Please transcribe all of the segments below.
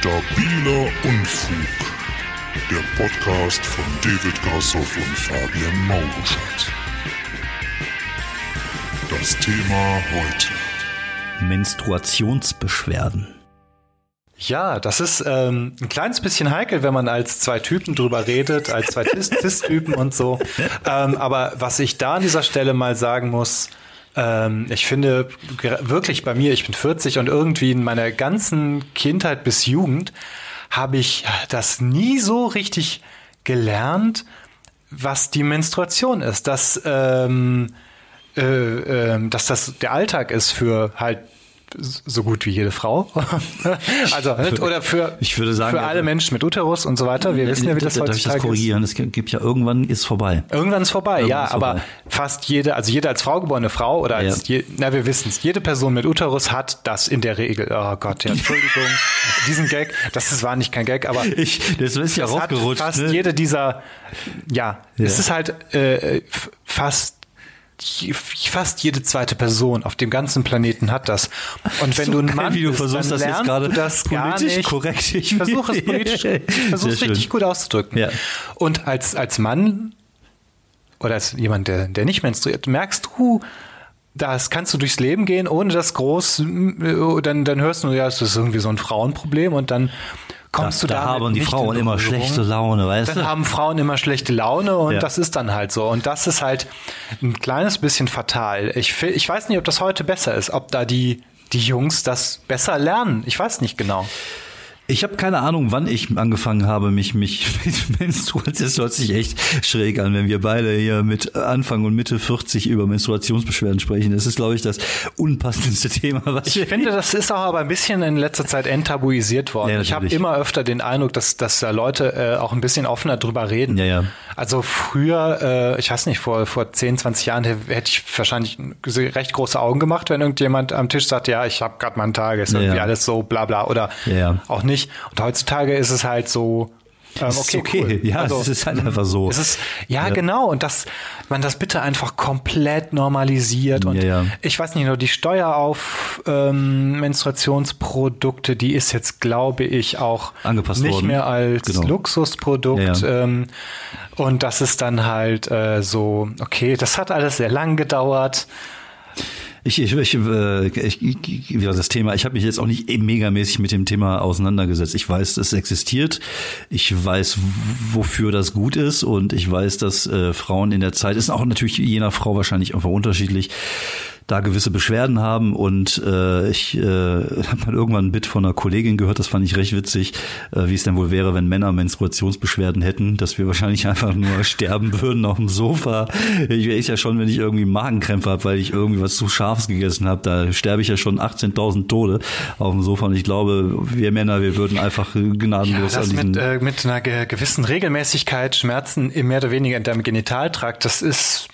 Stabiler Unfug. Der Podcast von David Grassoff und Fabian Mauruschat. Das Thema heute. Menstruationsbeschwerden. Ja, das ist ähm, ein kleines bisschen heikel, wenn man als zwei Typen drüber redet, als zwei Cis-Typen und so. Ähm, aber was ich da an dieser Stelle mal sagen muss, ähm, ich finde wirklich bei mir, ich bin 40 und irgendwie in meiner ganzen Kindheit bis Jugend habe ich das nie so richtig gelernt, was die Menstruation ist, dass, ähm, äh, äh, dass das der Alltag ist für halt so gut wie jede Frau. also oder für ich würde sagen für alle Menschen mit Uterus und so weiter. Wir wissen ja, wie das heutzutage ist. Darf ich das korrigieren? Es gibt ja irgendwann ist vorbei. Irgendwann ist vorbei, Irgendwann ja. ist aber vorbei. fast jede, also jede als Frau geborene Frau oder als Ja. je, na wir wissen es, jede Person mit Uterus hat das in der Regel. Oh Gott, ja, Entschuldigung, diesen Gag, das ist, war nicht kein Gag, aber Ich, das ist ja das hat rausgerutscht. fast ne? jede dieser, ja, Ja. es ist halt äh, fast fast jede zweite Person auf dem ganzen Planeten hat das. Und wenn So du ein Mann wie du bist, versuchst, dann das jetzt gerade das politisch nicht. korrekt. Ich versuche es politisch, ich versuche es richtig schön. gut auszudrücken. Ja. Und als als Mann oder als jemand, der der nicht menstruiert, merkst du das kannst du durchs Leben gehen, ohne das groß, äh, dann, dann hörst du, ja, es ist irgendwie so ein Frauenproblem und dann kommst Da- du da haben die Frauen immer schlechte Laune, weißt Dann du? haben Frauen immer schlechte Laune und Ja. das ist dann halt so. Und das ist halt ein kleines bisschen fatal. Ich, ich weiß nicht, ob das heute besser ist, ob da die, die Jungs das besser lernen. Ich weiß nicht genau. Ich habe keine Ahnung, wann ich angefangen habe, mich mich mit Menstruation. Das hört sich echt schräg an, wenn wir beide hier mit Anfang und Mitte 40 über Menstruationsbeschwerden sprechen. Das ist, glaube ich, das unpassendste Thema, was Ich finde, das ist auch aber ein bisschen in letzter Zeit enttabuisiert worden. Ja, ich habe immer öfter den Eindruck, dass, dass da Leute äh, auch ein bisschen offener drüber reden. Ja, ja. Also früher, äh, ich weiß nicht, vor, vor 10, 20 Jahren hätte ich wahrscheinlich recht große Augen gemacht, wenn irgendjemand am Tisch sagt, ja, ich habe gerade mal einen Tag, ist irgendwie alles so bla bla oder auch nicht. Und heutzutage ist es halt so, ähm, okay, okay. cool. Ja, also, es ist halt einfach so. Es ist, ja, Ja. genau. Und dass man das bitte einfach komplett normalisiert. Und Ja, ja. ich weiß nicht, nur die Steuer auf ähm, Menstruationsprodukte, die ist jetzt, glaube ich, auch Angepasst nicht worden. mehr als Genau. Luxusprodukt. Ähm, und das ist dann halt äh, so, okay, das hat alles sehr lang gedauert. Ich, ich, ich, äh, ich, ich ja, das Thema, ich habe mich jetzt auch nicht eben megamäßig mit dem Thema auseinandergesetzt. Ich weiß, es existiert. Ich weiß, wofür das gut ist und ich weiß, dass äh, Frauen in der Zeit, ist auch natürlich je nach Frau wahrscheinlich einfach unterschiedlich, da gewisse Beschwerden haben und äh, ich äh, habe mal irgendwann ein Bit von einer Kollegin gehört, das fand ich recht witzig, äh, wie es denn wohl wäre, wenn Männer Menstruationsbeschwerden hätten, dass wir wahrscheinlich einfach nur sterben würden auf dem Sofa. Ich weiß ja schon, wenn ich irgendwie Magenkrämpfe habe, weil ich irgendwie was zu Scharfes gegessen habe, da sterbe ich ja schon 18.000 Tode auf dem Sofa und ich glaube, wir Männer, wir würden einfach Ja, gnadenlos das an diesen... mit, äh, mit einer ge gewissen Regelmäßigkeit, Schmerzen mehr oder weniger in deinem Genitaltrakt, das ist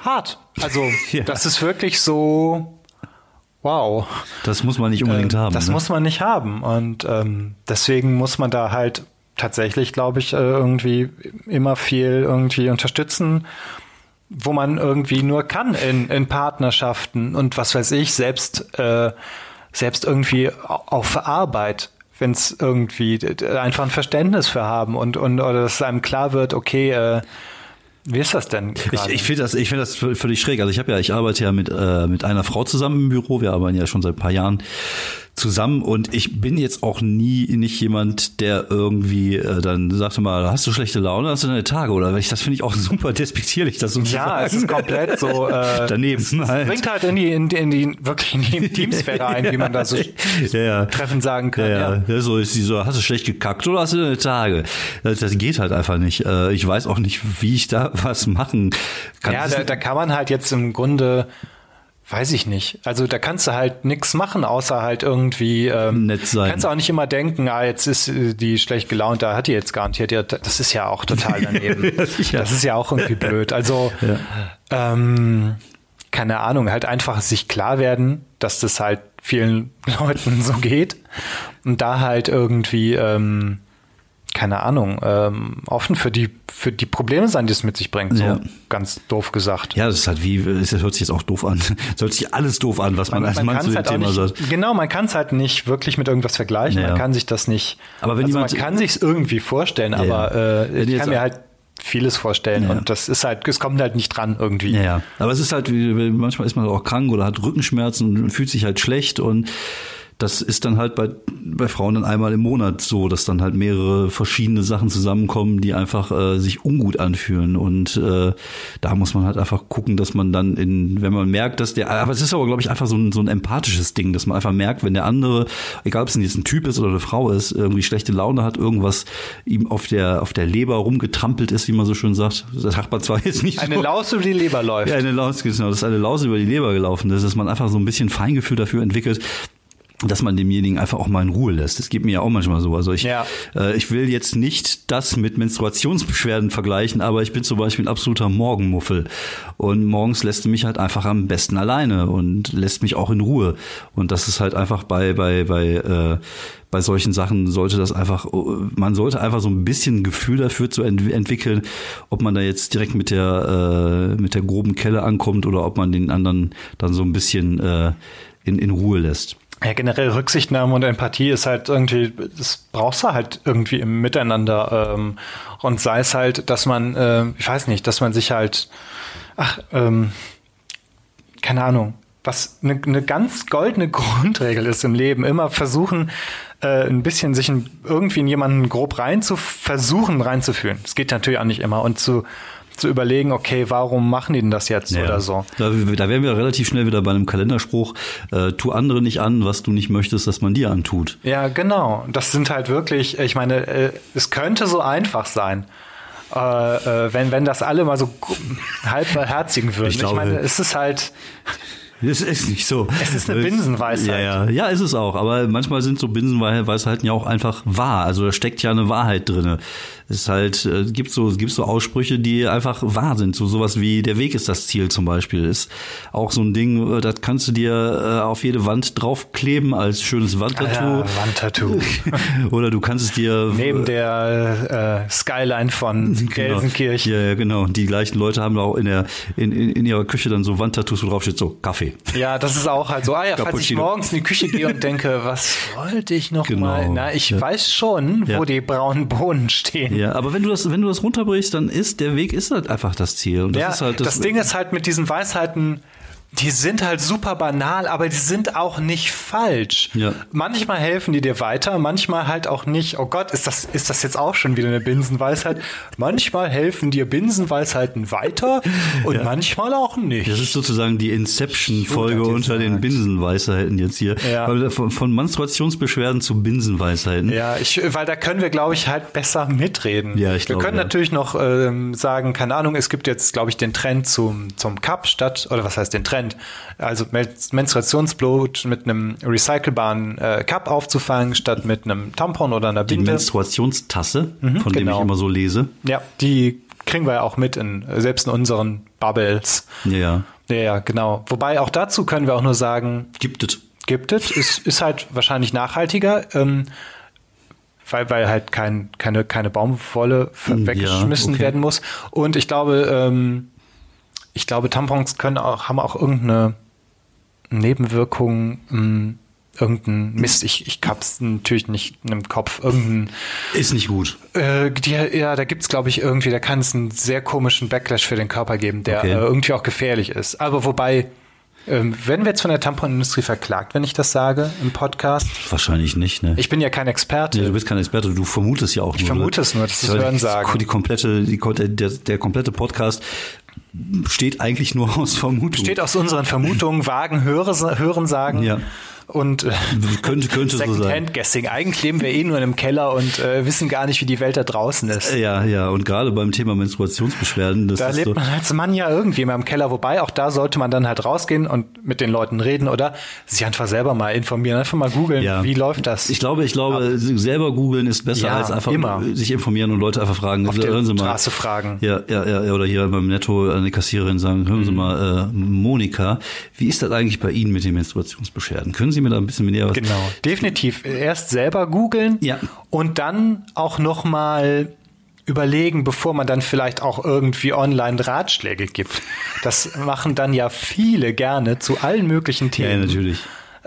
hart. Also, Ja. das ist wirklich so, wow. das muss man nicht unbedingt Ähm, haben. Das ne? muss man nicht haben. Und ähm, deswegen muss man da halt tatsächlich, glaube ich, äh, irgendwie immer viel irgendwie unterstützen, wo man irgendwie nur kann in, in Partnerschaften und was weiß ich, selbst, äh, selbst irgendwie au- auf Arbeit wenn es irgendwie einfach ein Verständnis für haben und, und oder dass einem klar wird, okay, äh, wie ist das denn? Ich, gerade? ich finde das, ich finde das völlig schräg. Also ich habe ja, ich arbeite ja mit äh, mit einer Frau zusammen im Büro. Wir arbeiten ja schon seit ein paar Jahren zusammen und ich bin jetzt auch nie nicht jemand, der irgendwie äh, dann sagte mal, hast du schlechte Laune, hast du deine Tage oder ich, das finde ich auch super despektierlich, das so Ja, es ist komplett so äh, daneben. Es halt. bringt halt in die, in die, in die wirklich in die Intimsphäre ein, wie man da so ja, treffend sagen kann. Ja, Ja, ja. so ist die so, hast du schlecht gekackt oder hast du deine Tage? Das, das geht halt einfach nicht. Äh, Ich weiß auch nicht, wie ich da was machen kann. ja da, da kann man halt jetzt im Grunde, weiß ich nicht. Also da kannst du halt nichts machen, außer halt irgendwie ähm, Nett sein. Kannst du auch nicht immer denken, ah, jetzt ist äh, die schlecht gelaunt, da hat die jetzt garantiert. Ja, das ist ja auch total daneben. Ja, das ist ja auch irgendwie blöd. Also ähm, keine Ahnung, halt einfach sich klar werden, dass das halt vielen Leuten so geht und da halt irgendwie ähm, keine Ahnung, ähm, offen für die, für die Probleme sein, die es mit sich bringt. So Ja. ganz doof gesagt. Ja, das ist halt wie, es hört sich jetzt auch doof an. Es hört sich alles doof an, was man, als Mann zu dem halt Thema nicht, sagt. Genau, man kann es halt nicht wirklich mit irgendwas vergleichen. Ja. Man kann sich das nicht. Aber wenn also jemand- man kann sich irgendwie vorstellen, aber äh, ich kann mir halt vieles vorstellen Ja. und das ist halt, es kommt halt nicht dran irgendwie. Ja, ja. Aber es ist halt, wie- manchmal ist man auch krank oder hat Rückenschmerzen und fühlt sich halt schlecht und das ist dann halt bei, bei Frauen dann einmal im Monat so, dass dann halt mehrere verschiedene Sachen zusammenkommen, die einfach äh, sich ungut anfühlen. Und äh, da muss man halt einfach gucken, dass man dann in, wenn man merkt, dass der, aber es ist aber, glaube ich, einfach so ein, so ein empathisches Ding, dass man einfach merkt, wenn der andere, egal ob es jetzt ein Typ ist oder eine Frau ist, irgendwie schlechte Laune hat, irgendwas ihm auf der, auf der Leber rumgetrampelt ist, wie man so schön sagt. Das sagt man zwar jetzt nicht Eine so. Laus über die Leber läuft. Ja, eine Laus, genau, dass eine Laus über die Leber gelaufen ist, dass man einfach so ein bisschen Feingefühl dafür entwickelt, dass man demjenigen einfach auch mal in Ruhe lässt. Das geht mir ja auch manchmal so. Also ich, Ja. äh, ich will jetzt nicht das mit Menstruationsbeschwerden vergleichen, aber ich bin zum Beispiel ein absoluter Morgenmuffel. Und morgens lässt du mich halt einfach am besten alleine und lässt mich auch in Ruhe. Und das ist halt einfach bei, bei, bei, äh, bei solchen Sachen sollte das einfach, man sollte einfach so ein bisschen Gefühl dafür zu ent entwickeln, ob man da jetzt direkt mit der, äh, mit der groben Kelle ankommt oder ob man den anderen dann so ein bisschen äh, in, in Ruhe lässt. Ja, generell Rücksichtnahme und Empathie ist halt irgendwie, das brauchst du halt irgendwie im Miteinander. Ähm, und sei es halt, dass man, äh, ich weiß nicht, dass man sich halt, ach, ähm, keine Ahnung, was eine ne ganz goldene Grundregel ist im Leben, immer versuchen, äh, ein bisschen sich in, irgendwie in jemanden grob rein zu versuchen, reinzufühlen. Das geht natürlich auch nicht immer. Und zu, zu überlegen, okay, warum machen die denn das jetzt Ja. oder so. Da, da wären wir relativ schnell wieder bei einem Kalenderspruch, äh, tu andere nicht an, was du nicht möchtest, dass man dir antut. Ja, genau. Das sind halt wirklich, ich meine, äh, es könnte so einfach sein. Äh, äh, wenn, wenn das alle mal so halbherzigen würden. Ich Ich, glaube- meine, es ist halt, Das ist nicht so. Es ist eine Binsenweisheit. Ja, ja, ja, ist es auch. Aber manchmal sind so Binsenweisheiten ja auch einfach wahr. Also da steckt ja eine Wahrheit drinne. Es ist halt, äh, gibt so, gibt so Aussprüche, die einfach wahr sind. So sowas wie der Weg ist das Ziel zum Beispiel. Ist auch so ein Ding, äh, das kannst du dir äh, auf jede Wand draufkleben als schönes Wandtattoo. ja, Wandtattoo. Oder du kannst es dir Neben der äh, Skyline von Genau. Gelsenkirchen. Ja, ja, genau. Die gleichen Leute haben auch in der in, in, in ihrer Küche dann so Wandtattoos, wo drauf steht so Kaffee. Ja, das ist auch halt so. Ah ja, falls ich morgens in die Küche gehe und denke, was wollte ich noch Genau. mal? Na, ich Ja. weiß schon, wo die braunen Bohnen stehen. Ja, aber wenn du das wenn du das runterbrichst, dann ist der Weg ist halt einfach das Ziel. Und das ja, ist halt das, Ding ist halt mit diesen Weisheiten, die sind halt super banal, aber die sind auch nicht falsch. Ja. Manchmal helfen die dir weiter, manchmal halt auch nicht. Oh Gott, ist das, ist das jetzt auch schon wieder eine Binsenweisheit? Manchmal helfen dir Binsenweisheiten weiter und manchmal auch nicht. Das ist sozusagen die Inception-Folge unter den. Binsenweisheiten jetzt hier. Ja. Von, von Menstruationsbeschwerden zu Binsenweisheiten. Ja, ich, weil da können wir, glaube ich, halt besser mitreden. Ja, ich wir glaube, können ja. natürlich noch ähm, sagen, keine Ahnung, es gibt jetzt, glaube ich, den Trend zum, zum Cup statt, oder was heißt den Trend? Also Men- Menstruationsblut mit einem recycelbaren äh, Cup aufzufangen, statt mit einem Tampon oder einer Die Binde. Menstruationstasse, von dem genau. ich immer so lese. Ja, die kriegen wir ja auch mit in, selbst in unseren Bubbles. Ja, ja. Ja, ja, genau. Wobei auch dazu können wir auch nur sagen, Gibt es. gibt es, ist, ist halt wahrscheinlich nachhaltiger, ähm, weil, weil halt kein, keine, keine Baumwolle Ja, weggeschmissen okay. werden muss. Und ich glaube, ähm, ich glaube, Tampons können auch, haben auch irgendeine Nebenwirkung, ähm, irgendein Mist, ich, ich hab's natürlich nicht im Kopf, irgendein Ist nicht gut. äh, die, ja, da gibt's glaube ich irgendwie, da kann es einen sehr komischen Backlash für den Körper geben, der Okay. äh, irgendwie auch gefährlich ist. Aber wobei, ähm, werden wir jetzt von der Tamponindustrie verklagt, wenn ich das sage im Podcast? Wahrscheinlich nicht, ne? Ich bin ja kein Experte. Ja, du bist kein Experte, du vermutest ja auch nur. vermute ne? es nur, das ist Hörensagen. Die komplette, die, der, der komplette Podcast steht eigentlich nur aus Vermutung. Steht aus unseren Vermutungen, Wagen, Höre, Hören sagen. Ja. Und äh, könnte, könnte so sein. Second-Hand-Guessing. Eigentlich leben wir eh nur in einem Keller und äh, wissen gar nicht, wie die Welt da draußen ist. Ja, ja, und gerade beim Thema Menstruationsbeschwerden, das Da lebt so, man als Mann ja irgendwie immer im Keller, wobei auch da sollte man dann halt rausgehen und mit den Leuten reden oder sich einfach selber mal informieren, einfach mal googeln, Ja. wie läuft das. Ich glaube, ich glaube, selber googeln ist besser Ja, als einfach immer. sich informieren und Leute einfach fragen. Auf der hören Sie mal. Straße fragen. Ja, ja, ja, oder hier beim Netto an die Kassiererin sagen, hören Sie Mhm. mal, äh, Monika, wie ist das eigentlich bei Ihnen mit den Menstruationsbeschwerden? Können Sie mir da ein bisschen näher was? Genau, definitiv. Erst selber googeln Ja. und dann auch noch mal überlegen, bevor man dann vielleicht auch irgendwie online Ratschläge gibt. Das machen dann ja viele gerne zu allen möglichen Ja, Themen. natürlich.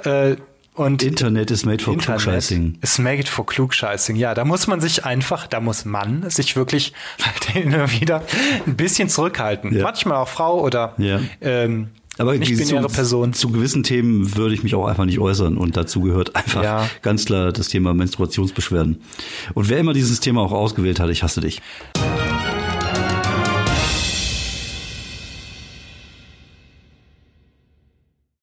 Äh, und Internet is made for Internet Klugscheißing. ist made for Klugscheißing. Ja, da muss man sich einfach, da muss man sich wirklich halt immer wieder ein bisschen zurückhalten. Ja. Manchmal auch Frau oder Ja. ähm, Aber nicht binäre zu, Person. Zu gewissen Themen würde ich mich auch einfach nicht äußern. Und dazu gehört einfach Ja. ganz klar das Thema Menstruationsbeschwerden. Und wer immer dieses Thema auch ausgewählt hat, ich hasse dich.